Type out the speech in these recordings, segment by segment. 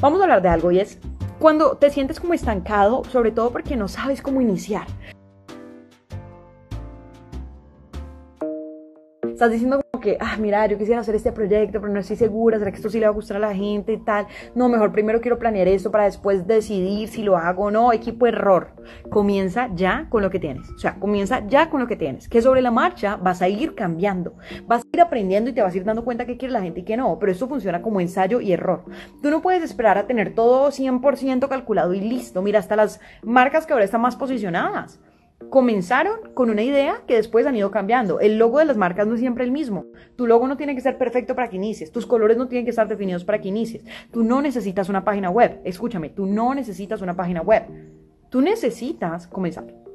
Vamos a hablar de algo y es cuando te sientes como estancado, sobre todo porque no sabes cómo iniciar. Estás diciendo como que, ah, mira, yo quisiera hacer este proyecto, pero no estoy segura, ¿será que esto sí le va a gustar a la gente y tal? No, mejor primero quiero planear esto para después decidir si lo hago o no. Equipo error. Comienza ya con lo que tienes. O sea, comienza ya con lo que tienes. Que sobre la marcha vas a ir cambiando. Vas a ir aprendiendo y te vas a ir dando cuenta que quiere la gente y que no. Pero esto funciona como ensayo y error. Tú no puedes esperar a tener todo 100% calculado y listo. Mira, hasta las marcas que ahora están más posicionadas comenzaron con una idea que después han ido cambiando. El logo de las marcas no es siempre el mismo. Tu logo no tiene que ser perfecto para que inicies. Tus colores no tienen que estar definidos para que inicies. Tú no necesitas una página web. Escúchame, tú no necesitas una página web. Tú necesitas comenzar.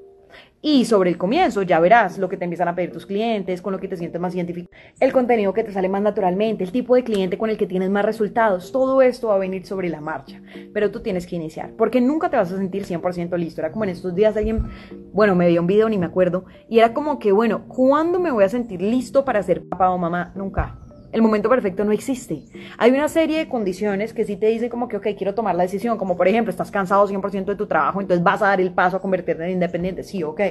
Y sobre el comienzo ya verás lo que te empiezan a pedir tus clientes, con lo que te sientes más identificado, el contenido que te sale más naturalmente, el tipo de cliente con el que tienes más resultados, todo esto va a venir sobre la marcha, pero tú tienes que iniciar, porque nunca te vas a sentir 100% listo. Era como en estos días alguien, bueno, me dio un video, ni me acuerdo, y era como que, bueno, ¿cuándo me voy a sentir listo para ser papá o mamá? Nunca. El momento perfecto no existe. Hay una serie de condiciones que sí te dicen como que, ok, quiero tomar la decisión, como por ejemplo, estás cansado 100% de tu trabajo, entonces vas a dar el paso a convertirte en independiente, sí, ok,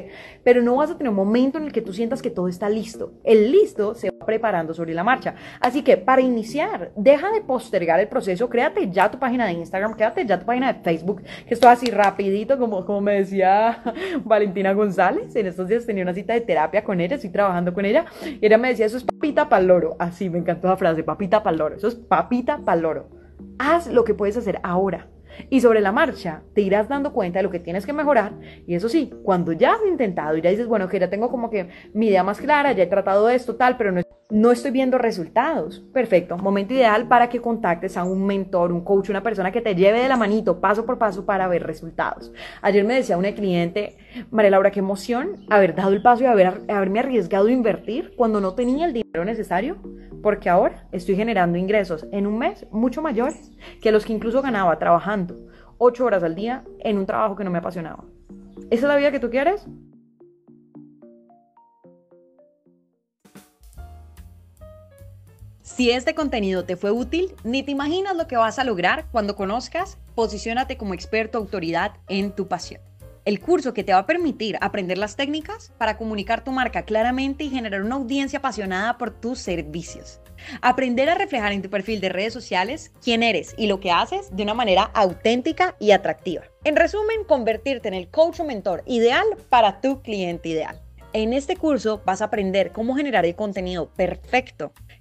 pero no vas a tener un momento en el que tú sientas que todo está listo. El listo se va preparando sobre la marcha. Así que para iniciar, deja de postergar el proceso, créate ya tu página de Instagram, créate ya tu página de Facebook, que esto así rapidito, como, como me decía Valentina González, en estos días tenía una cita de terapia con ella, estoy trabajando con ella, y ella me decía, eso es papita para loro, así me encanta toda frase, papita paloro. Eso es papita paloro. Haz lo que puedes hacer ahora. Y sobre la marcha te irás dando cuenta de lo que tienes que mejorar. Y eso sí, cuando ya has intentado y ya dices, bueno, que ya tengo como que mi idea más clara, ya he tratado esto, tal, pero no, no estoy viendo resultados. Perfecto, momento ideal para que contactes a un mentor, un coach, una persona que te lleve de la manito paso por paso para ver resultados. Ayer me decía una cliente, María Laura, qué emoción haber dado el paso y haber, haberme arriesgado a invertir cuando no tenía el dinero necesario porque ahora estoy generando ingresos en un mes mucho mayores que los que incluso ganaba trabajando ocho horas al día en un trabajo que no me apasionaba. ¿Esa es la vida que tú quieres? Si este contenido te fue útil, ni te imaginas lo que vas a lograr cuando conozcas Posiciónate como experto autoridad en tu pasión el curso que te va a permitir aprender las técnicas para comunicar tu marca claramente y generar una audiencia apasionada por tus servicios. Aprender a reflejar en tu perfil de redes sociales quién eres y lo que haces de una manera auténtica y atractiva. En resumen, convertirte en el coach o mentor ideal para tu cliente ideal. En este curso vas a aprender cómo generar el contenido perfecto